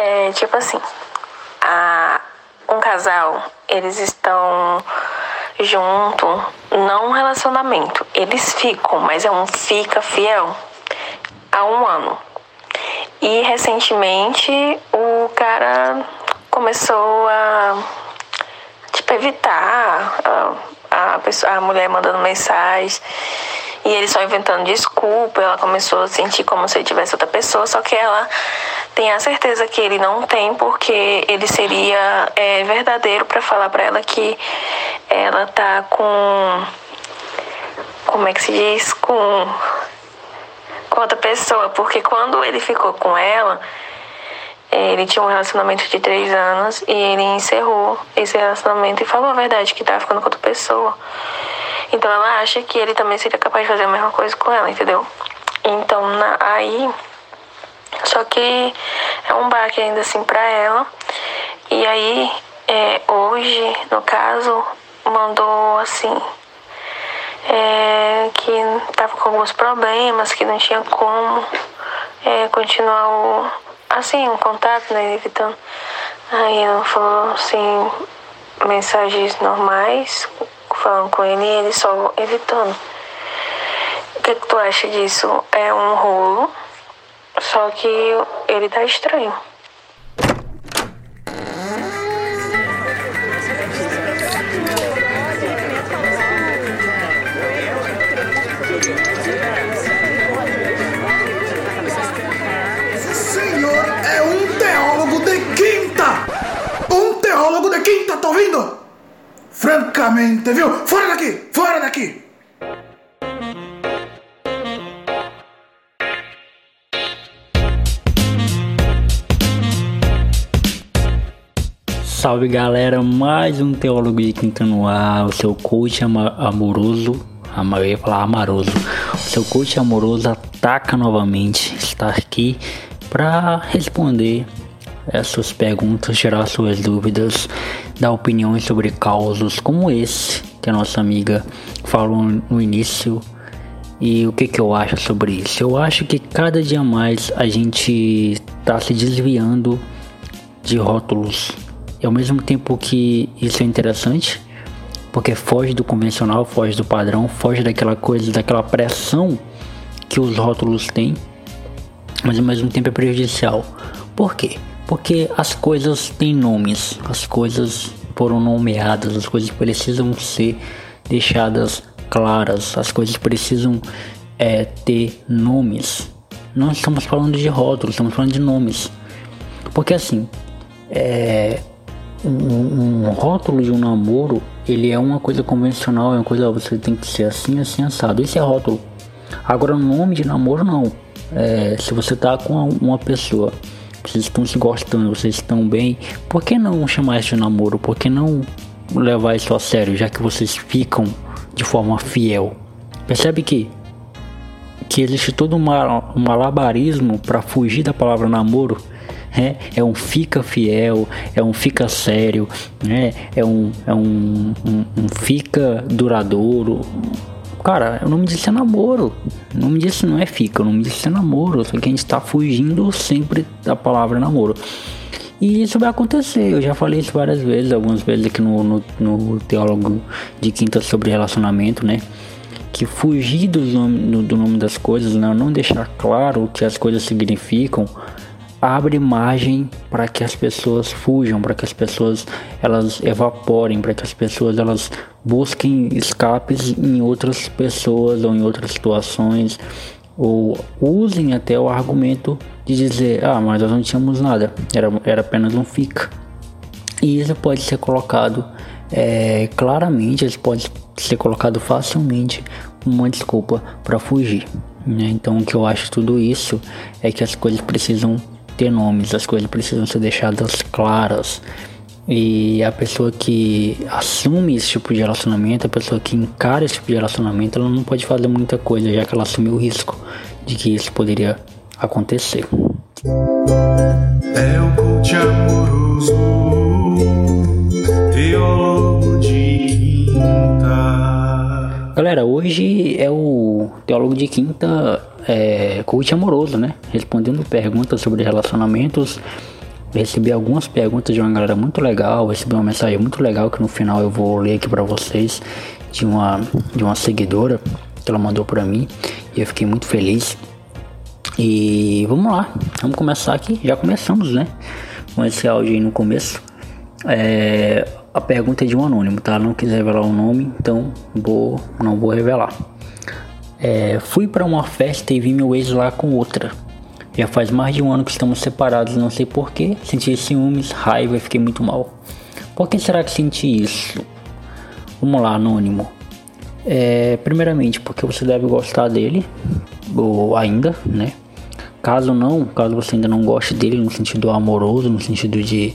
É tipo assim, a, um casal, eles estão junto, não um relacionamento. Eles ficam, mas é um fica fiel há um ano. E recentemente o cara começou a tipo evitar a, a, pessoa, a mulher mandando mensagem e ele só inventando desculpa. Ela começou a sentir como se ele tivesse outra pessoa, só que ela tem a certeza que ele não tem, porque ele seria é, verdadeiro para falar para ela que ela tá com. Como é que se diz? Com. Com outra pessoa, porque quando ele ficou com ela, ele tinha um relacionamento de três anos e ele encerrou esse relacionamento e falou a verdade que tava ficando com outra pessoa. Então ela acha que ele também seria capaz de fazer a mesma coisa com ela, entendeu? Então na, aí. Só que é um baque ainda assim pra ela. E aí, é, hoje, no caso, mandou assim. É, que tava com alguns problemas, que não tinha como é, continuar o, assim, um contato, né? Evitando. Aí ela falou assim, mensagens normais, falando com ele e ele só evitando. O que, que tu acha disso? É um rolo, só que ele tá estranho. é quinta, tá ouvindo? Francamente, viu? Fora daqui! Fora daqui! Salve galera, mais um Teólogo de Quinta no ar, o seu coach ama amoroso, eu ia falar amoroso, o seu coach amoroso ataca novamente, está aqui para responder as suas perguntas, tirar suas dúvidas, dar opiniões sobre causos como esse que a nossa amiga falou no início e o que, que eu acho sobre isso? Eu acho que cada dia mais a gente está se desviando de rótulos. E ao mesmo tempo que isso é interessante, porque foge do convencional, foge do padrão, foge daquela coisa, daquela pressão que os rótulos têm, mas ao mesmo tempo é prejudicial. Por quê? Porque as coisas têm nomes, as coisas foram nomeadas, as coisas precisam ser deixadas claras, as coisas precisam é, ter nomes. Não estamos falando de rótulos, estamos falando de nomes. Porque assim, é, um, rótulo de um namoro, ele é uma coisa convencional, é uma coisa, você tem que ser assim, assim, assado. Esse é rótulo. Agora, nome de namoro, não. É, se você tá com uma pessoa, vocês estão se gostando, vocês estão bem, por que não chamar isso de namoro? Por que não levar isso a sério, já que vocês ficam de forma fiel? Percebe que que existe todo um malabarismo para fugir da palavra namoro. É, é um fica fiel, é um fica sério, né? é um, é um, um, um fica duradouro. Cara, o nome disso é namoro. O nome disso não é fica, o nome disso é namoro. Só que a gente tá fugindo sempre da palavra namoro. E isso vai acontecer, eu já falei isso várias vezes, algumas vezes aqui no, no, no Teólogo de Quinta sobre relacionamento, né? Que fugir do nome, do, do nome das coisas, né? não deixar claro o que as coisas significam, abre margem para que as pessoas fujam, para que as pessoas elas evaporem, para que as pessoas elas busquem escapes em outras pessoas ou em outras situações ou usem até o argumento de dizer ah mas nós não tínhamos nada era, era apenas um fica e isso pode ser colocado é, claramente isso pode ser colocado facilmente uma desculpa para fugir né? então o que eu acho tudo isso é que as coisas precisam ter nomes as coisas precisam ser deixadas claras e a pessoa que assume esse tipo de relacionamento, a pessoa que encara esse tipo de relacionamento, ela não pode fazer muita coisa, já que ela assumiu o risco de que isso poderia acontecer. É o coach amoroso, teólogo de quinta. Galera, hoje é o Teólogo de Quinta é, coach amoroso, né? Respondendo perguntas sobre relacionamentos recebi algumas perguntas de uma galera muito legal, recebi uma mensagem muito legal que no final eu vou ler aqui para vocês de uma de uma seguidora que ela mandou para mim e eu fiquei muito feliz. E vamos lá, vamos começar aqui. Já começamos, né? Com esse áudio aí no começo. É, a pergunta é de um anônimo, tá? Não quis revelar o nome, então vou, não vou revelar. É, fui para uma festa e vi meu ex lá com outra. Já faz mais de um ano que estamos separados, não sei porquê. Senti ciúmes, raiva e fiquei muito mal. Por que será que senti isso? Vamos lá, anônimo. É, primeiramente, porque você deve gostar dele, ou ainda, né? Caso não, caso você ainda não goste dele no sentido amoroso, no sentido de,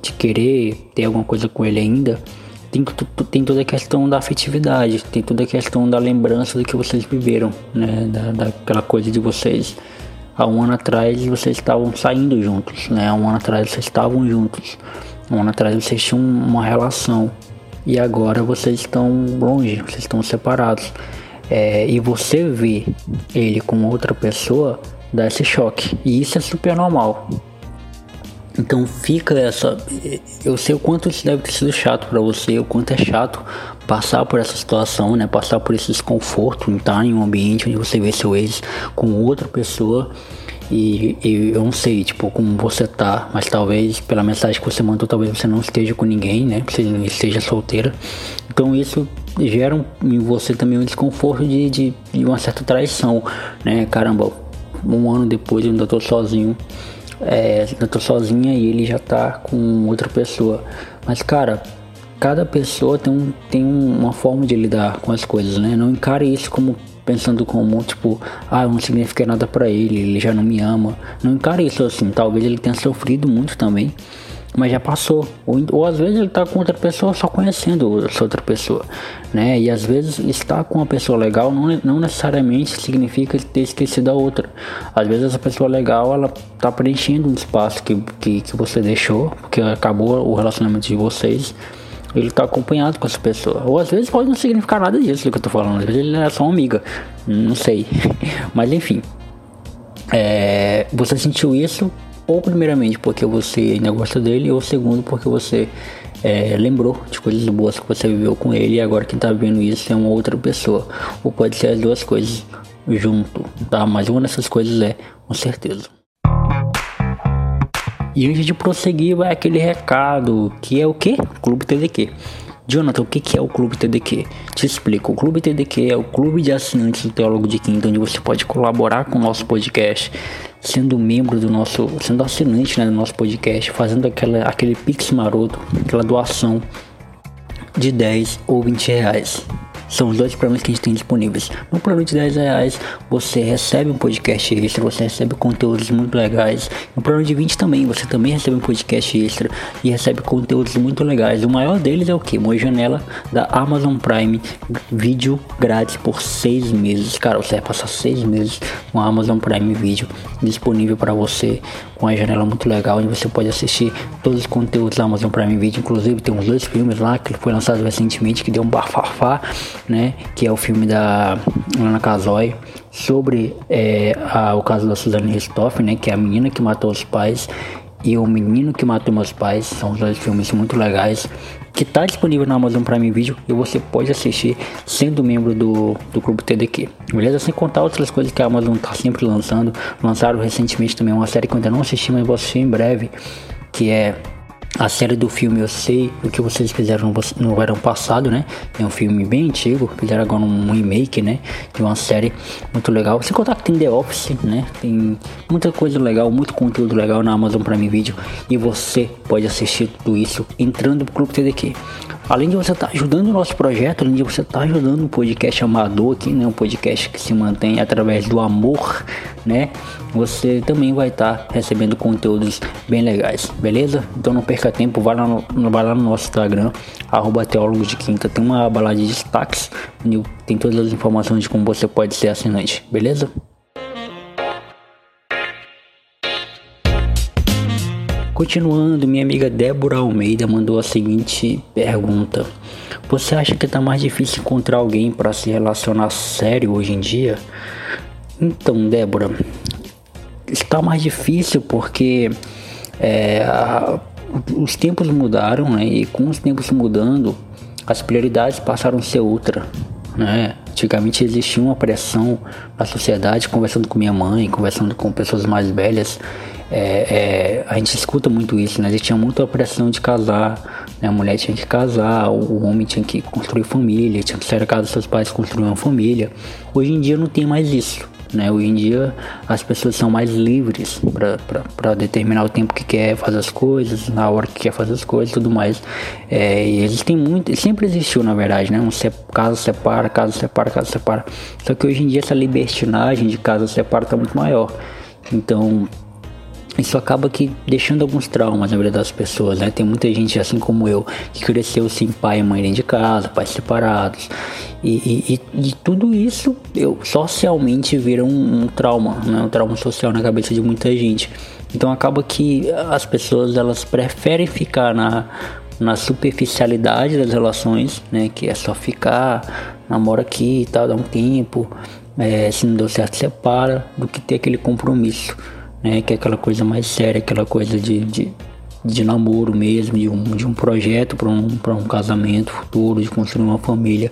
de querer ter alguma coisa com ele ainda, tem, tem toda a questão da afetividade, tem toda a questão da lembrança do que vocês viveram, né? Da, daquela coisa de vocês. Há um ano atrás vocês estavam saindo juntos, né? Há um ano atrás vocês estavam juntos. Há um ano atrás vocês tinham uma relação e agora vocês estão longe, vocês estão separados. É, e você vê ele com outra pessoa, dá esse choque. E isso é super normal. Então fica essa. Eu sei o quanto isso deve ter sido chato para você, o quanto é chato passar por essa situação, né? Passar por esse desconforto, estar em um ambiente onde você vê seu ex com outra pessoa e, e, eu não sei, tipo, como você tá, mas talvez pela mensagem que você mandou, talvez você não esteja com ninguém, né? Você esteja solteira. Então isso gera em você também um desconforto de, de, de, uma certa traição, né? Caramba, um ano depois eu ainda tô sozinho, é, ainda tô sozinha e ele já tá com outra pessoa. Mas cara, cada pessoa tem, um, tem uma forma de lidar com as coisas, né? Não encare isso como pensando como, tipo, ah, eu não significa nada para ele, ele já não me ama. Não encare isso assim, talvez ele tenha sofrido muito também, mas já passou. Ou, ou às vezes ele tá com outra pessoa só conhecendo essa outra pessoa, né? E às vezes estar com uma pessoa legal não, não necessariamente significa ter esquecido a outra. Às vezes essa pessoa legal, ela tá preenchendo um espaço que, que, que você deixou, porque acabou o relacionamento de vocês ele tá acompanhado com essa pessoa. Ou às vezes pode não significar nada disso que eu tô falando. Às vezes ele é só uma amiga. Não sei. Mas enfim. É, você sentiu isso, ou primeiramente porque você ainda gosta dele, ou segundo porque você é, lembrou de coisas boas que você viveu com ele e agora quem tá vendo isso é uma outra pessoa. Ou pode ser as duas coisas junto, tá? Mas uma dessas coisas é com certeza. E antes de prosseguir, vai aquele recado que é o que? Clube TDQ. Jonathan, o que é o Clube TDQ? Te explico. O Clube TDQ é o clube de assinantes do Teólogo de Quinta, onde você pode colaborar com o nosso podcast, sendo membro do nosso, sendo assinante né, do nosso podcast, fazendo aquela, aquele pix maroto, aquela doação de 10 ou 20 reais. São os dois planos que a gente tem disponíveis. No plano de 10 reais você recebe um podcast extra, você recebe conteúdos muito legais. No plano de 20 também, você também recebe um podcast extra e recebe conteúdos muito legais. O maior deles é o que? Uma janela da Amazon Prime, vídeo grátis por 6 meses. Cara, você vai passar 6 meses com a Amazon Prime Video disponível para você com uma janela muito legal onde você pode assistir todos os conteúdos da Amazon Prime Video. Inclusive tem uns dois filmes lá que foi lançado recentemente que deu um bafafá né? Que é o filme da Ana Casoy sobre é, a, o caso da Suzanne Ristoff, né? Que é a menina que matou os pais e o menino que matou meus pais. São dois filmes muito legais que está disponível na Amazon Prime Video e você pode assistir sendo membro do, do Clube TDQ. Beleza? Sem contar outras coisas que a Amazon está sempre lançando. Lançaram recentemente também uma série que eu ainda não assisti, mas vou assistir em breve, que é a série do filme Eu Sei o que vocês fizeram no verão passado, né? É um filme bem antigo, fizeram agora um remake, né? De uma série muito legal. Sem contar que tem The Office, né? Tem muita coisa legal, muito conteúdo legal na Amazon Prime Video. E você pode assistir tudo isso entrando pro Clube TDQ. Além de você estar tá ajudando o nosso projeto, além de você estar tá ajudando o podcast amador aqui, né? Um podcast que se mantém através do amor, né? Você também vai estar tá recebendo conteúdos bem legais, beleza? Então não perca tempo, vai lá no, vai lá no nosso Instagram, arroba teólogo de quinta, tem uma lá de destaques, onde tem todas as informações de como você pode ser assinante, beleza? Continuando, minha amiga Débora Almeida mandou a seguinte pergunta: Você acha que tá mais difícil encontrar alguém para se relacionar sério hoje em dia? Então, Débora, está mais difícil porque é, a, os tempos mudaram, né? E com os tempos mudando, as prioridades passaram a ser outra, né? Antigamente existia uma pressão na sociedade, conversando com minha mãe, conversando com pessoas mais velhas, é, é, a gente escuta muito isso, né? Existia muita pressão de casar, né? A mulher tinha que casar, o, homem tinha que construir família, tinha que sair da casa dos seus pais construir uma família. Hoje em dia não tem mais isso. Né? Hoje em dia as pessoas são mais livres para determinar o tempo que quer fazer as coisas, na hora que quer fazer as coisas tudo mais. É, e existem muito, sempre existiu na verdade, né? Um se, casa separa, casa separa, casa separa. Só que hoje em dia essa libertinagem de casa separa está muito maior. Então isso acaba que deixando alguns traumas na vida das pessoas, né? Tem muita gente assim como eu que cresceu sem pai e mãe dentro de casa, pais separados. E, e, e tudo isso eu, socialmente vira um, um, trauma, né? Um trauma social na cabeça de muita gente. Então acaba que as pessoas elas preferem ficar na, na superficialidade das relações, né? Que é só ficar, namora aqui e tal, dá um tempo, é, se não deu certo separa, do que ter aquele compromisso né? Que é aquela coisa mais séria, aquela coisa de, de, de namoro mesmo, de um, de um projeto para um, um casamento futuro, de construir uma família.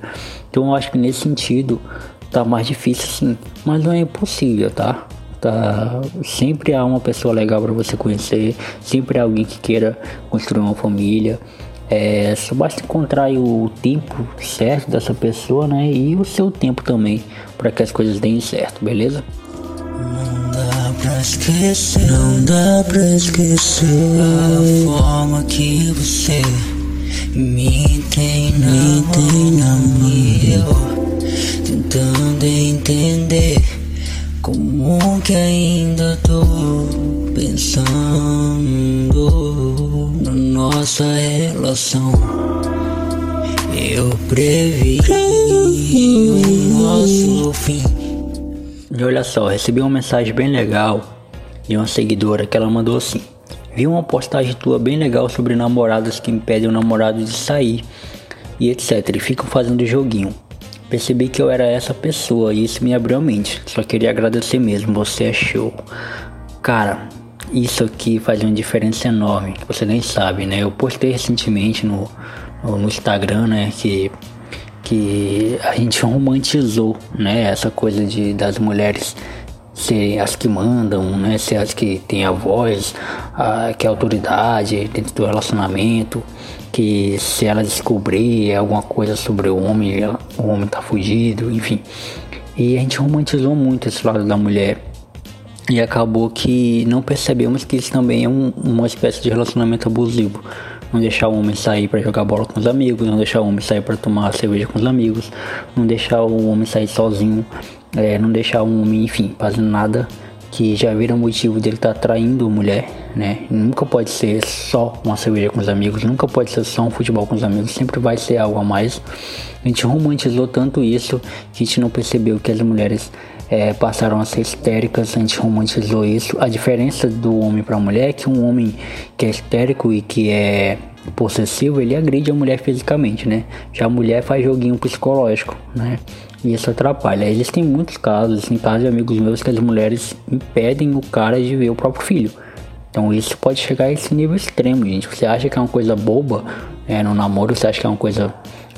Então eu acho que nesse sentido tá mais difícil sim, mas não é impossível, tá? Tá, sempre há uma pessoa legal para você conhecer, sempre há alguém que queira construir uma família. É, só basta encontrar o tempo certo dessa pessoa, né? E o seu tempo também, para que as coisas deem certo, beleza? Esquecer, não dá pra esquecer a forma que você me tem na, me tem na mão. Tentando entender como que ainda tô pensando na nossa relação. Eu previ o nosso fim. E olha só, recebi uma mensagem bem legal de uma seguidora que ela mandou assim: Vi uma postagem tua bem legal sobre namoradas que impedem o namorado de sair e etc. E ficam fazendo joguinho. Percebi que eu era essa pessoa e isso me abriu a mente. Só queria agradecer mesmo, você é show. Cara, isso aqui faz uma diferença enorme, você nem sabe, né? Eu postei recentemente no, no, no Instagram, né, que que a gente romantizou, né? Essa coisa de das mulheres serem as que mandam, né? Ser as que têm a voz, a, que é a autoridade dentro do relacionamento, que se ela descobrir alguma coisa sobre o homem, ela, o homem tá fugido, enfim. E a gente romantizou muito esse lado da mulher. E acabou que não percebemos que isso também é um, uma espécie de relacionamento abusivo não deixar o homem sair para jogar bola com os amigos, não deixar o homem sair para tomar cerveja com os amigos, não deixar o homem sair sozinho, é, não deixar o homem, enfim, fazendo nada que já vira motivo dele estar tá traindo mulher, né? Nunca pode ser só uma cerveja com os amigos, nunca pode ser só um futebol com os amigos, sempre vai ser algo a mais. A gente romantizou tanto isso que a gente não percebeu que as mulheres é, passaram a ser histéricas, a gente romantizou isso. A diferença do homem para a mulher é que um homem que é histérico e que é possessivo, ele agride a mulher fisicamente, né? Já a mulher faz joguinho psicológico, né? E isso atrapalha. Existem muitos casos, existem casos de amigos meus que as mulheres impedem o cara de ver o próprio filho. Então isso pode chegar a esse nível extremo, gente. Você acha que é uma coisa boba é, no namoro, você acha que é uma coisa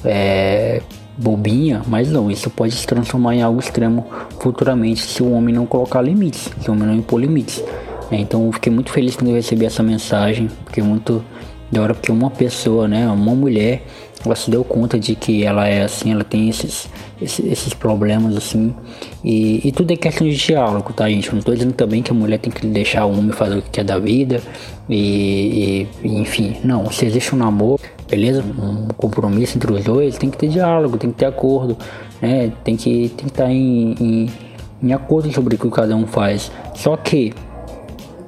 é, bobinha, mas não, isso pode se transformar em algo extremo futuramente se o homem não colocar limites, se o homem não impor limites. É, então eu fiquei muito feliz quando eu recebi essa mensagem, fiquei muito da hora porque uma pessoa, né, uma mulher, ela se deu conta de que ela é assim, ela tem esses, esses, problemas assim, e, e, tudo é questão de diálogo, tá gente? Eu não tô dizendo também que a mulher tem que deixar o homem fazer o que quer da vida, e, e enfim, não, se existe um namoro, beleza? Um compromisso entre os dois, tem que ter diálogo, tem que ter acordo, né? Tem que tem que estar tá em, em, em acordo sobre o que cada um faz. Só que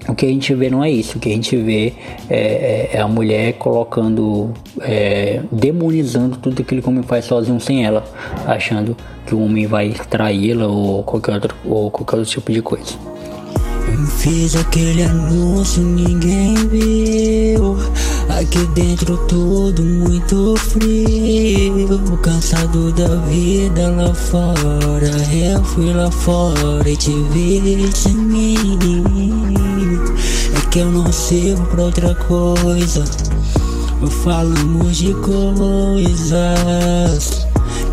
o que a gente vê não é isso. O que a gente vê é, é, é a mulher colocando, é, demonizando tudo aquilo que o homem faz sozinho sem ela, achando que o homem vai traí-la ou qualquer outro, ou qualquer outro tipo de coisa. Fiz aquele anúncio, ninguém viu. Aqui dentro tudo muito frio. Cansado da vida lá fora. Eu fui lá fora e te vi sem mim. É que eu não sirvo pra outra coisa. Falamos de coisas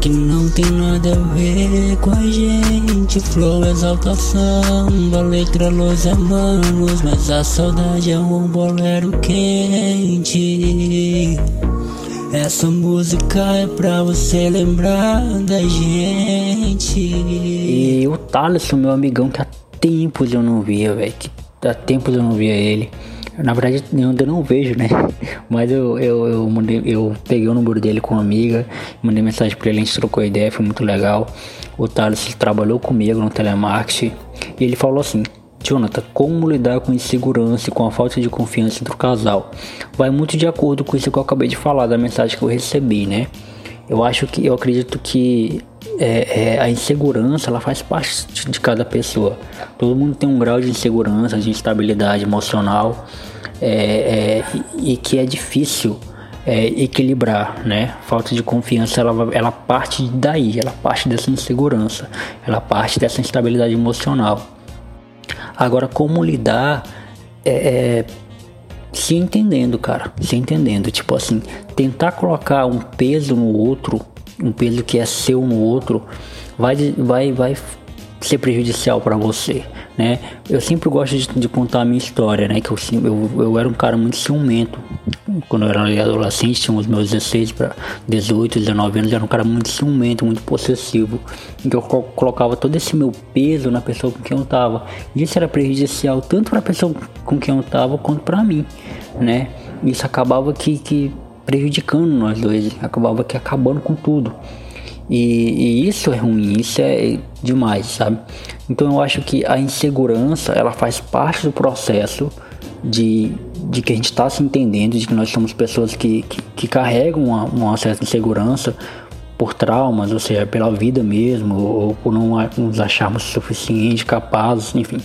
que não tem nada a ver com a gente. Flow, exaltação, da letra, Los Hermanos. Mas a saudade é um bolero quente. Essa música é pra você lembrar da gente. E o Thaleson, meu amigão, que há tempos eu não via, velho. Que há tempos eu não via ele. Na verdade, eu ainda não vejo, né? Mas eu, eu, eu, mandei, eu peguei o número dele com uma amiga, mandei mensagem pra ele, a gente trocou ideia, foi muito legal. O Thales trabalhou comigo no telemarketing e ele falou assim: Jonathan, como lidar com insegurança e com a falta de confiança entre o casal? Vai muito de acordo com isso que eu acabei de falar, da mensagem que eu recebi, né? Eu acho que, eu acredito que é, é, a insegurança ela faz parte de cada pessoa. Todo mundo tem um grau de insegurança, de instabilidade emocional é, é e, que é difícil é, equilibrar, né? Falta de confiança, ela, ela parte daí, ela parte dessa insegurança, ela parte dessa instabilidade emocional. Agora, como lidar é, se entendendo, cara, se entendendo, tipo assim, tentar colocar um peso no outro, um peso que é seu no outro, vai, vai, vai ser prejudicial para você, né? Eu sempre gosto de, de, contar a minha história, né? Que eu, eu, eu era um cara muito ciumento. Quando eu era adolescente, tinha os meus 16 para 18, 19 anos, eu era um cara muito ciumento, muito possessivo. Que eu colocava todo esse meu peso na pessoa com quem eu tava. E isso era prejudicial tanto para a pessoa com quem eu tava quanto para mim, né? Isso acabava que, que prejudicando nós dois, acabava que acabando com tudo. E, e, isso é ruim, isso é demais, sabe? Então eu acho que a insegurança ela faz parte do processo de, de que a gente está se entendendo, de que nós somos pessoas que, que, que carregam uma, uma, certa insegurança por traumas, ou seja, pela vida mesmo, ou por não nos acharmos suficientes, capazes, enfim.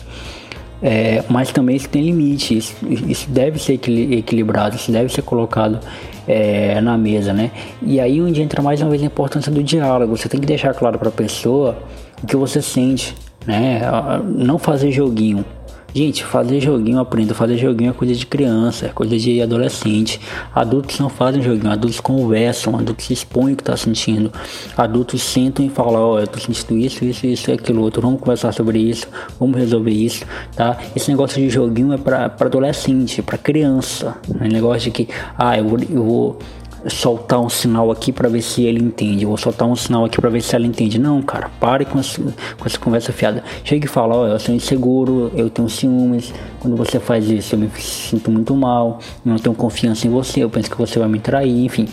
É, mas também isso tem limite, isso, isso deve ser equilibrado, isso deve ser colocado é, na mesa, né? E aí onde entra mais uma vez a importância do diálogo. Você tem que deixar claro para a pessoa o que você sente, né? Não fazer joguinho. Gente, fazer joguinho, aprenda. Fazer joguinho é coisa de criança, é coisa de adolescente. Adultos não fazem joguinho, adultos conversam, adultos se expõem o que está sentindo. Adultos sentam e falam: Ó, oh, eu tô sentindo isso, isso, isso e aquilo outro. Vamos conversar sobre isso, vamos resolver isso, tá? Esse negócio de joguinho é para adolescente, para criança. É negócio de que, ah, eu vou, eu vou soltar um sinal aqui para ver se ele entende. vou soltar um sinal aqui para ver se ela entende. Não, cara, pare com essa, com essa conversa fiada. Chega e fala: Ó, oh, eu sou inseguro, eu tenho ciúmes. Quando você faz isso, eu me sinto muito mal. Eu não tenho confiança em você. Eu penso que você vai me trair. Enfim,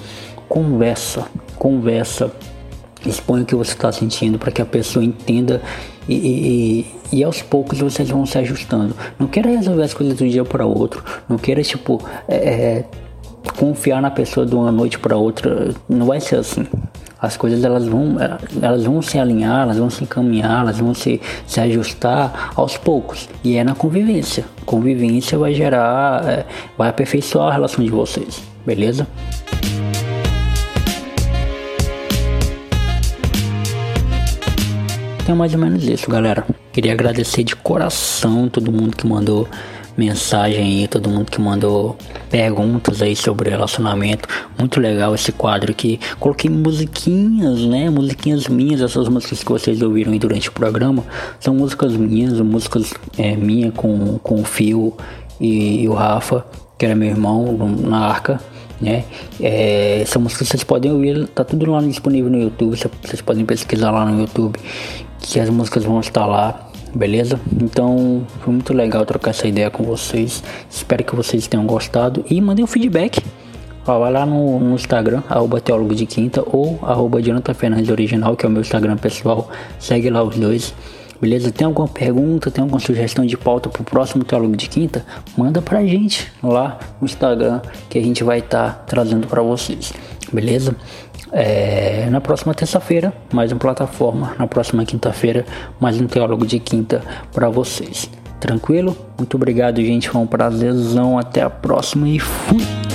conversa, conversa. Expõe o que você está sentindo para que a pessoa entenda e, e, e, aos poucos vocês vão se ajustando. Não queira resolver as coisas de um dia para outro. Não queira, tipo, é, é confiar na pessoa de uma noite para outra não vai ser assim. As coisas elas vão, elas vão se alinhar, elas vão se encaminhar, elas vão se, se ajustar aos poucos. E é na convivência. Convivência vai gerar, é, vai aperfeiçoar a relação de vocês, beleza? Então é mais ou menos isso, galera. Queria agradecer de coração todo mundo que mandou mensagem aí, todo mundo que mandou perguntas aí sobre relacionamento. Muito legal esse quadro aqui. Coloquei musiquinhas, né? Musiquinhas minhas, essas músicas que vocês ouviram aí durante o programa. São músicas minhas, músicas é, minha com, com o Fio e, e o Rafa, que era meu irmão na arca né? É, essa música vocês podem ouvir, tá tudo lá disponível no YouTube, vocês podem pesquisar lá no YouTube que as músicas vão estar lá beleza? Então foi muito legal trocar essa ideia com vocês. Espero que vocês tenham gostado e mandem um feedback. Ó, vai lá no, no Instagram, arroba teólogo de quinta ou arroba Jonathan Fernandes Original, que é o meu Instagram pessoal. Segue lá os dois. Beleza? Tem alguma pergunta, tem alguma sugestão de pauta pro próximo Teólogo de Quinta? Manda pra gente lá no Instagram que a gente vai estar tá trazendo para vocês. Beleza? É, na próxima terça-feira, mais uma plataforma. Na próxima quinta-feira, mais um teólogo de quinta para vocês. Tranquilo? Muito obrigado, gente. Foi um prazerzão. Até a próxima e fui!